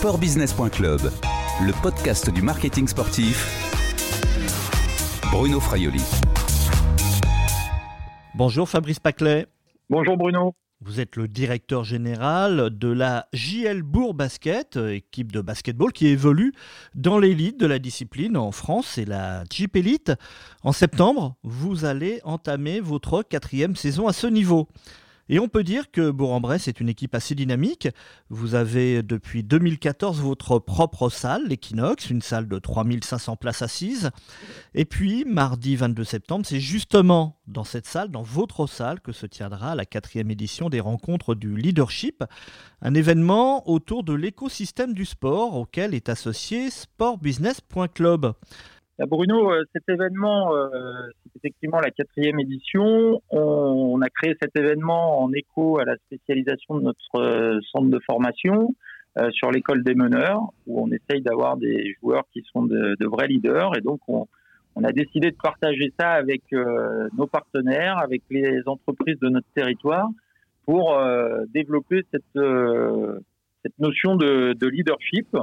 sportbusiness.club, le podcast du marketing sportif. Bruno Fraioli. Bonjour Fabrice Paclet. Bonjour Bruno. Vous êtes le directeur général de la JL Bourg Basket, équipe de basketball qui évolue dans l'élite de la discipline en France et la Jeep Elite. En septembre, vous allez entamer votre quatrième saison à ce niveau. Et on peut dire que Bourg-en-Bresse est une équipe assez dynamique. Vous avez depuis 2014 votre propre salle, l'Equinox, une salle de 3500 places assises. Et puis, mardi 22 septembre, c'est justement dans cette salle, dans votre salle, que se tiendra la quatrième édition des rencontres du leadership, un événement autour de l'écosystème du sport auquel est associé sportbusiness.club. Bah, Bruno, euh, cet événement, euh, c'est effectivement la quatrième édition. On, a créé cet événement en écho à la spécialisation de notre euh, centre de formation sur l'école des meneurs, où on essaye d'avoir des joueurs qui sont de, vrais leaders. Et donc, on, a décidé de partager ça avec nos partenaires, avec les entreprises de notre territoire, pour développer cette, notion de leadership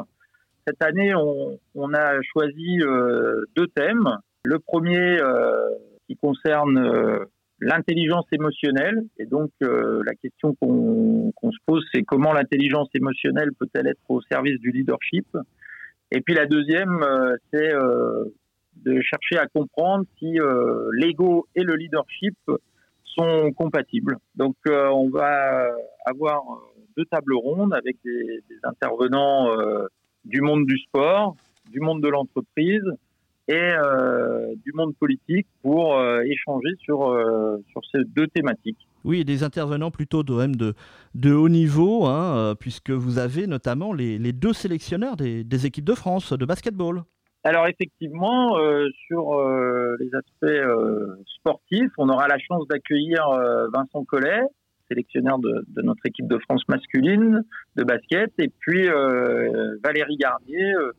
cette année, on, a choisi euh, deux thèmes. Le premier euh, qui concerne euh, l'intelligence émotionnelle. Et donc, la question qu'on se pose, c'est comment l'intelligence émotionnelle peut-elle être au service du leadership? Et puis la deuxième, c'est de chercher à comprendre si l'ego et le leadership sont compatibles. Donc, on va avoir deux tables rondes avec des, des intervenants du monde du sport, du monde de l'entreprise et euh, du monde politique pour euh, échanger sur, euh, sur ces deux thématiques. Oui, des intervenants plutôt de, de, de haut niveau, hein, puisque vous avez notamment les, les deux sélectionneurs des, des, équipes de France de basketball. Alors effectivement, sur les aspects sportifs, on aura la chance d'accueillir Vincent Collet, sélectionneur de, notre équipe de France masculine de basket, et puis euh, Valérie Garnier, euh,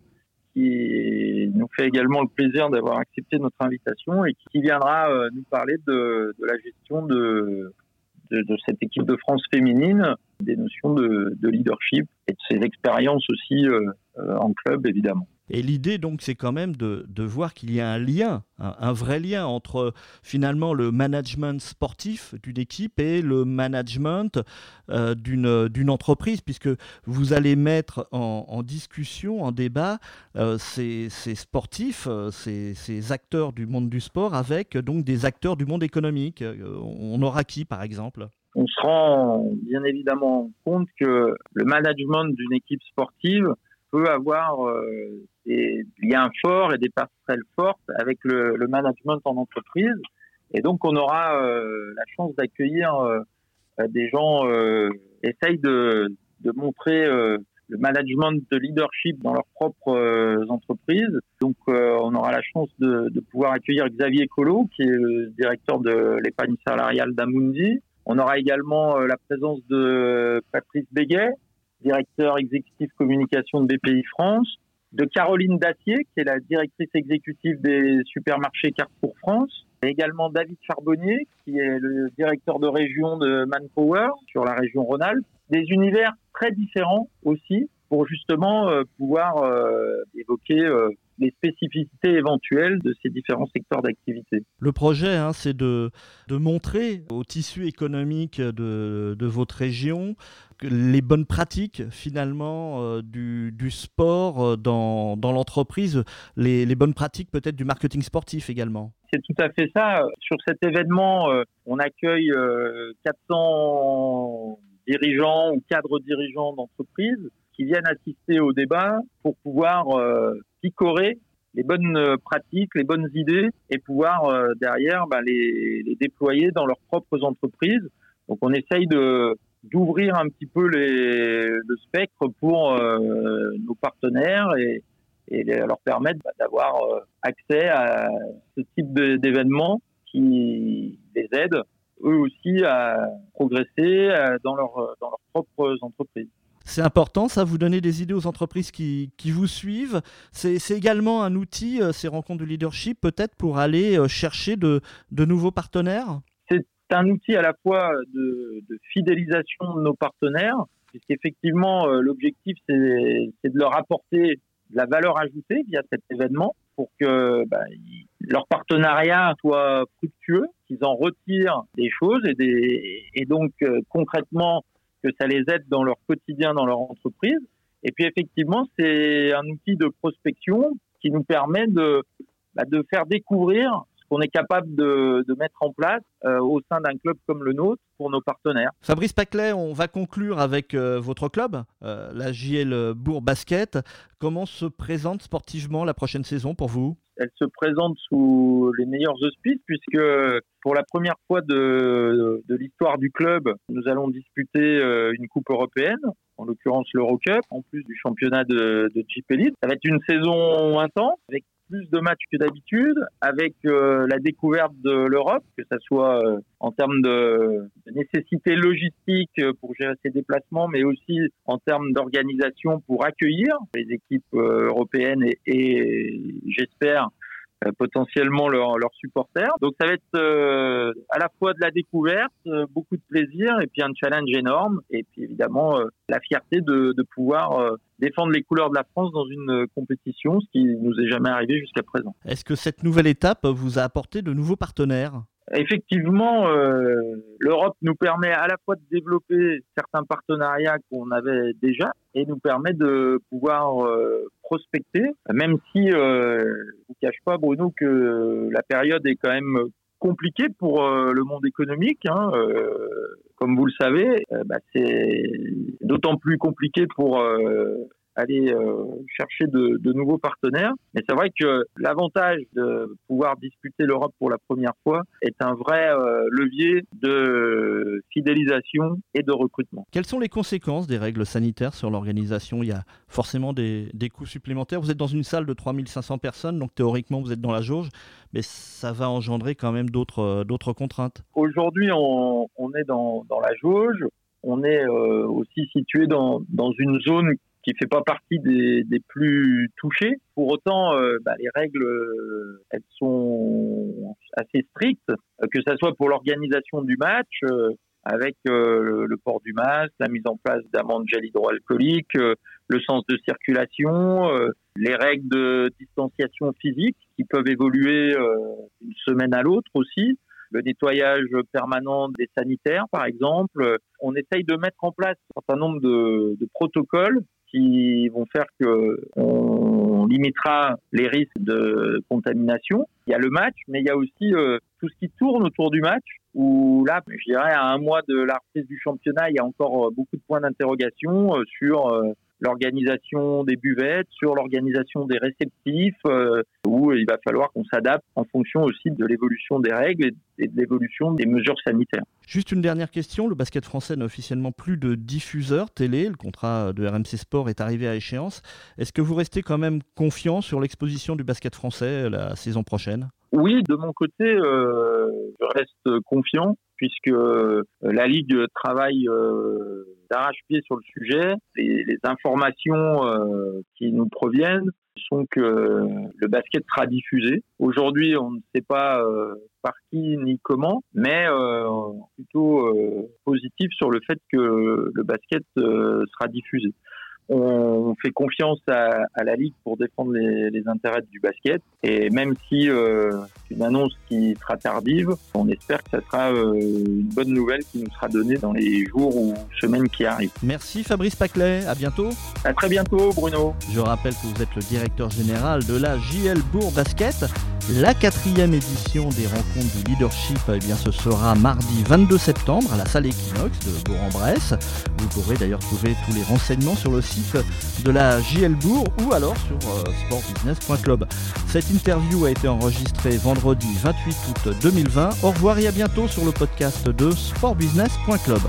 qui nous fait également le plaisir d'avoir accepté notre invitation et qui viendra euh, nous parler de, la gestion de, de, cette équipe de France féminine, des notions de, leadership et de ses expériences aussi en club, évidemment. Et l'idée, donc, c'est quand même de, voir qu'il y a un lien, un, vrai lien entre finalement le management sportif d'une équipe et le management euh, d'une entreprise, puisque vous allez mettre en, discussion, en débat, euh, ces, sportifs, euh, ces, acteurs du monde du sport avec donc des acteurs du monde économique. On aura qui, par exemple? On se rend bien évidemment compte que le management d'une équipe sportive peut avoir euh, des liens forts et des passerelles fortes avec le, le management en entreprise. Et donc, on aura euh, la chance d'accueillir euh, des gens euh, essayent de, de montrer le management de leadership dans leurs propres entreprises. Donc, on aura la chance de, de, pouvoir accueillir Xavier Collot, qui est le directeur de l'épargne salariale d'Amundi. On aura également la présence de Patrice Béguet, directeur exécutif communication de BPI France, de Caroline Dacier, qui est la directrice exécutive des supermarchés Carrefour France, et également David Charbonnier, qui est le directeur de région de Manpower sur la région Rhône-Alpes. Des univers très différents aussi, pour justement euh, pouvoir euh, évoquer euh, les spécificités éventuelles de ces différents secteurs d'activité. Le projet, hein, c'est de, de, montrer au tissu économique de, de votre région les bonnes pratiques finalement euh, du, du, sport euh, dans, dans l'entreprise, les, les, bonnes pratiques peut-être du marketing sportif également. C'est tout à fait ça. Sur cet événement, euh, on accueille 400 dirigeants ou cadres dirigeants d'entreprises qui viennent assister au débat pour pouvoir picorer les bonnes pratiques, les bonnes idées et pouvoir derrière bah, les, déployer dans leurs propres entreprises. Donc on essaye de d'ouvrir un petit peu les, le spectre pour euh, nos partenaires et, leur permettre bah, d'avoir euh, accès à ce type d'événements qui les aident eux aussi à progresser euh, dans, leur, dans leurs propres entreprises. C'est important, ça, vous donner des idées aux entreprises qui, qui vous suivent. C'est également un outil, ces rencontres de leadership, peut-être pour aller chercher de, de nouveaux partenaires? C'est un outil à la fois de, fidélisation de nos partenaires, puisqu'effectivement, l'objectif, c'est de leur apporter de la valeur ajoutée via cet événement pour que bah, leur partenariat soit fructueux, qu'ils en retirent des choses et, des, et donc concrètement que ça les aide dans leur quotidien, dans leur entreprise. Et puis effectivement, c'est un outil de prospection qui nous permet de, bah, de faire découvrir qu'on est capable de, de mettre en place euh, au sein d'un club comme le nôtre pour nos partenaires. Fabrice Paclet, on va conclure avec euh, votre club, euh, la JL Bourg Basket. Comment se présente sportivement la prochaine saison pour vous? Elle se présente sous les meilleurs auspices puisque pour la première fois de, de l'histoire du club, nous allons disputer une coupe européenne en l'occurrence l'Eurocup, en plus du championnat de, de Jeep Elite. Ça va être une saison intense, avec plus de matchs que d'habitude, avec euh, la découverte de l'Europe, que ce soit euh, en termes de, nécessité logistique euh, pour gérer ses déplacements, mais aussi en termes d'organisation pour accueillir les équipes européennes et, j'espère potentiellement leurs supporters. Donc ça va être euh, à la fois de la découverte, euh, beaucoup de plaisir et puis un challenge énorme et puis évidemment la fierté de, de pouvoir défendre les couleurs de la France dans une compétition, ce qui nous est jamais arrivé jusqu'à présent. Est-ce que cette nouvelle étape vous a apporté de nouveaux partenaires? Effectivement, l'Europe nous permet à la fois de développer certains partenariats qu'on avait déjà et nous permet de pouvoir prospecter, même si euh, je vous cache pas Bruno que la période est quand même compliquée pour euh, le monde économique. Hein, euh, comme vous le savez, euh, bah, c'est d'autant plus compliqué pour aller euh, chercher de, de, nouveaux partenaires. Mais c'est vrai que l'avantage de pouvoir disputer l'Europe pour la première fois est un vrai euh, levier de fidélisation et de recrutement. Quelles sont les conséquences des règles sanitaires sur l'organisation? Il y a forcément des, des, coûts supplémentaires. Vous êtes dans une salle de 3500 personnes, donc théoriquement vous êtes dans la jauge, mais ça va engendrer quand même d'autres euh, contraintes. Aujourd'hui, on, on, est dans, dans la jauge on est euh, aussi situé dans, dans une zone qui fait pas partie des, plus touchés. Pour autant, euh, bah, les règles, euh, elles sont assez strictes, euh, que ce soit pour l'organisation du match, avec le port du masque, la mise en place d'amendes gel hydroalcoolique, le sens de circulation, les règles de distanciation physique qui peuvent évoluer d'une semaine à l'autre aussi le nettoyage permanent des sanitaires, par exemple. On essaye de mettre en place un certain nombre de protocoles qui vont faire que on limitera les risques de contamination. Il y a le match, mais il y a aussi euh, tout ce qui tourne autour du match. Où là, je dirais à un mois de la reprise du championnat, il y a encore euh, beaucoup de points d'interrogation euh, sur l'organisation des buvettes, sur l'organisation des réceptifs, euh, où il va falloir qu'on s'adapte en fonction aussi de l'évolution des règles et de l'évolution des mesures sanitaires. Juste une dernière question, le basket français n'a officiellement plus de diffuseur télé, le contrat de RMC Sport est arrivé à échéance. Est-ce que vous restez quand même confiant sur l'exposition du basket français la saison prochaine? Oui, de mon côté, euh, je reste confiant puisque euh, la Ligue travaille euh, d'arrache-pied sur le sujet. Et les informations euh, qui nous proviennent sont que le basket sera diffusé. Aujourd'hui, on ne sait pas euh, par qui ni comment, mais euh, plutôt euh, positif sur le fait que le basket sera diffusé on fait confiance à, à, la Ligue pour défendre les, les, intérêts du basket. Et même si euh, une annonce qui sera tardive, on espère que ça sera euh, une bonne nouvelle qui nous sera donnée dans les jours ou semaines qui arrivent. Merci Fabrice Paclet, à bientôt. À très bientôt Bruno. Je rappelle que vous êtes le directeur général de la JL Bourg Basket. La quatrième édition des rencontres du leadership, eh bien, ce sera mardi 22 septembre à la salle Equinox de Bourg-en-Bresse. Vous pourrez d'ailleurs trouver tous les renseignements sur le site de la JL Bourg ou alors sur euh, sportbusiness.club. Cette interview a été enregistrée vendredi 28 août 2020. Au revoir et à bientôt sur le podcast de sportbusiness.club.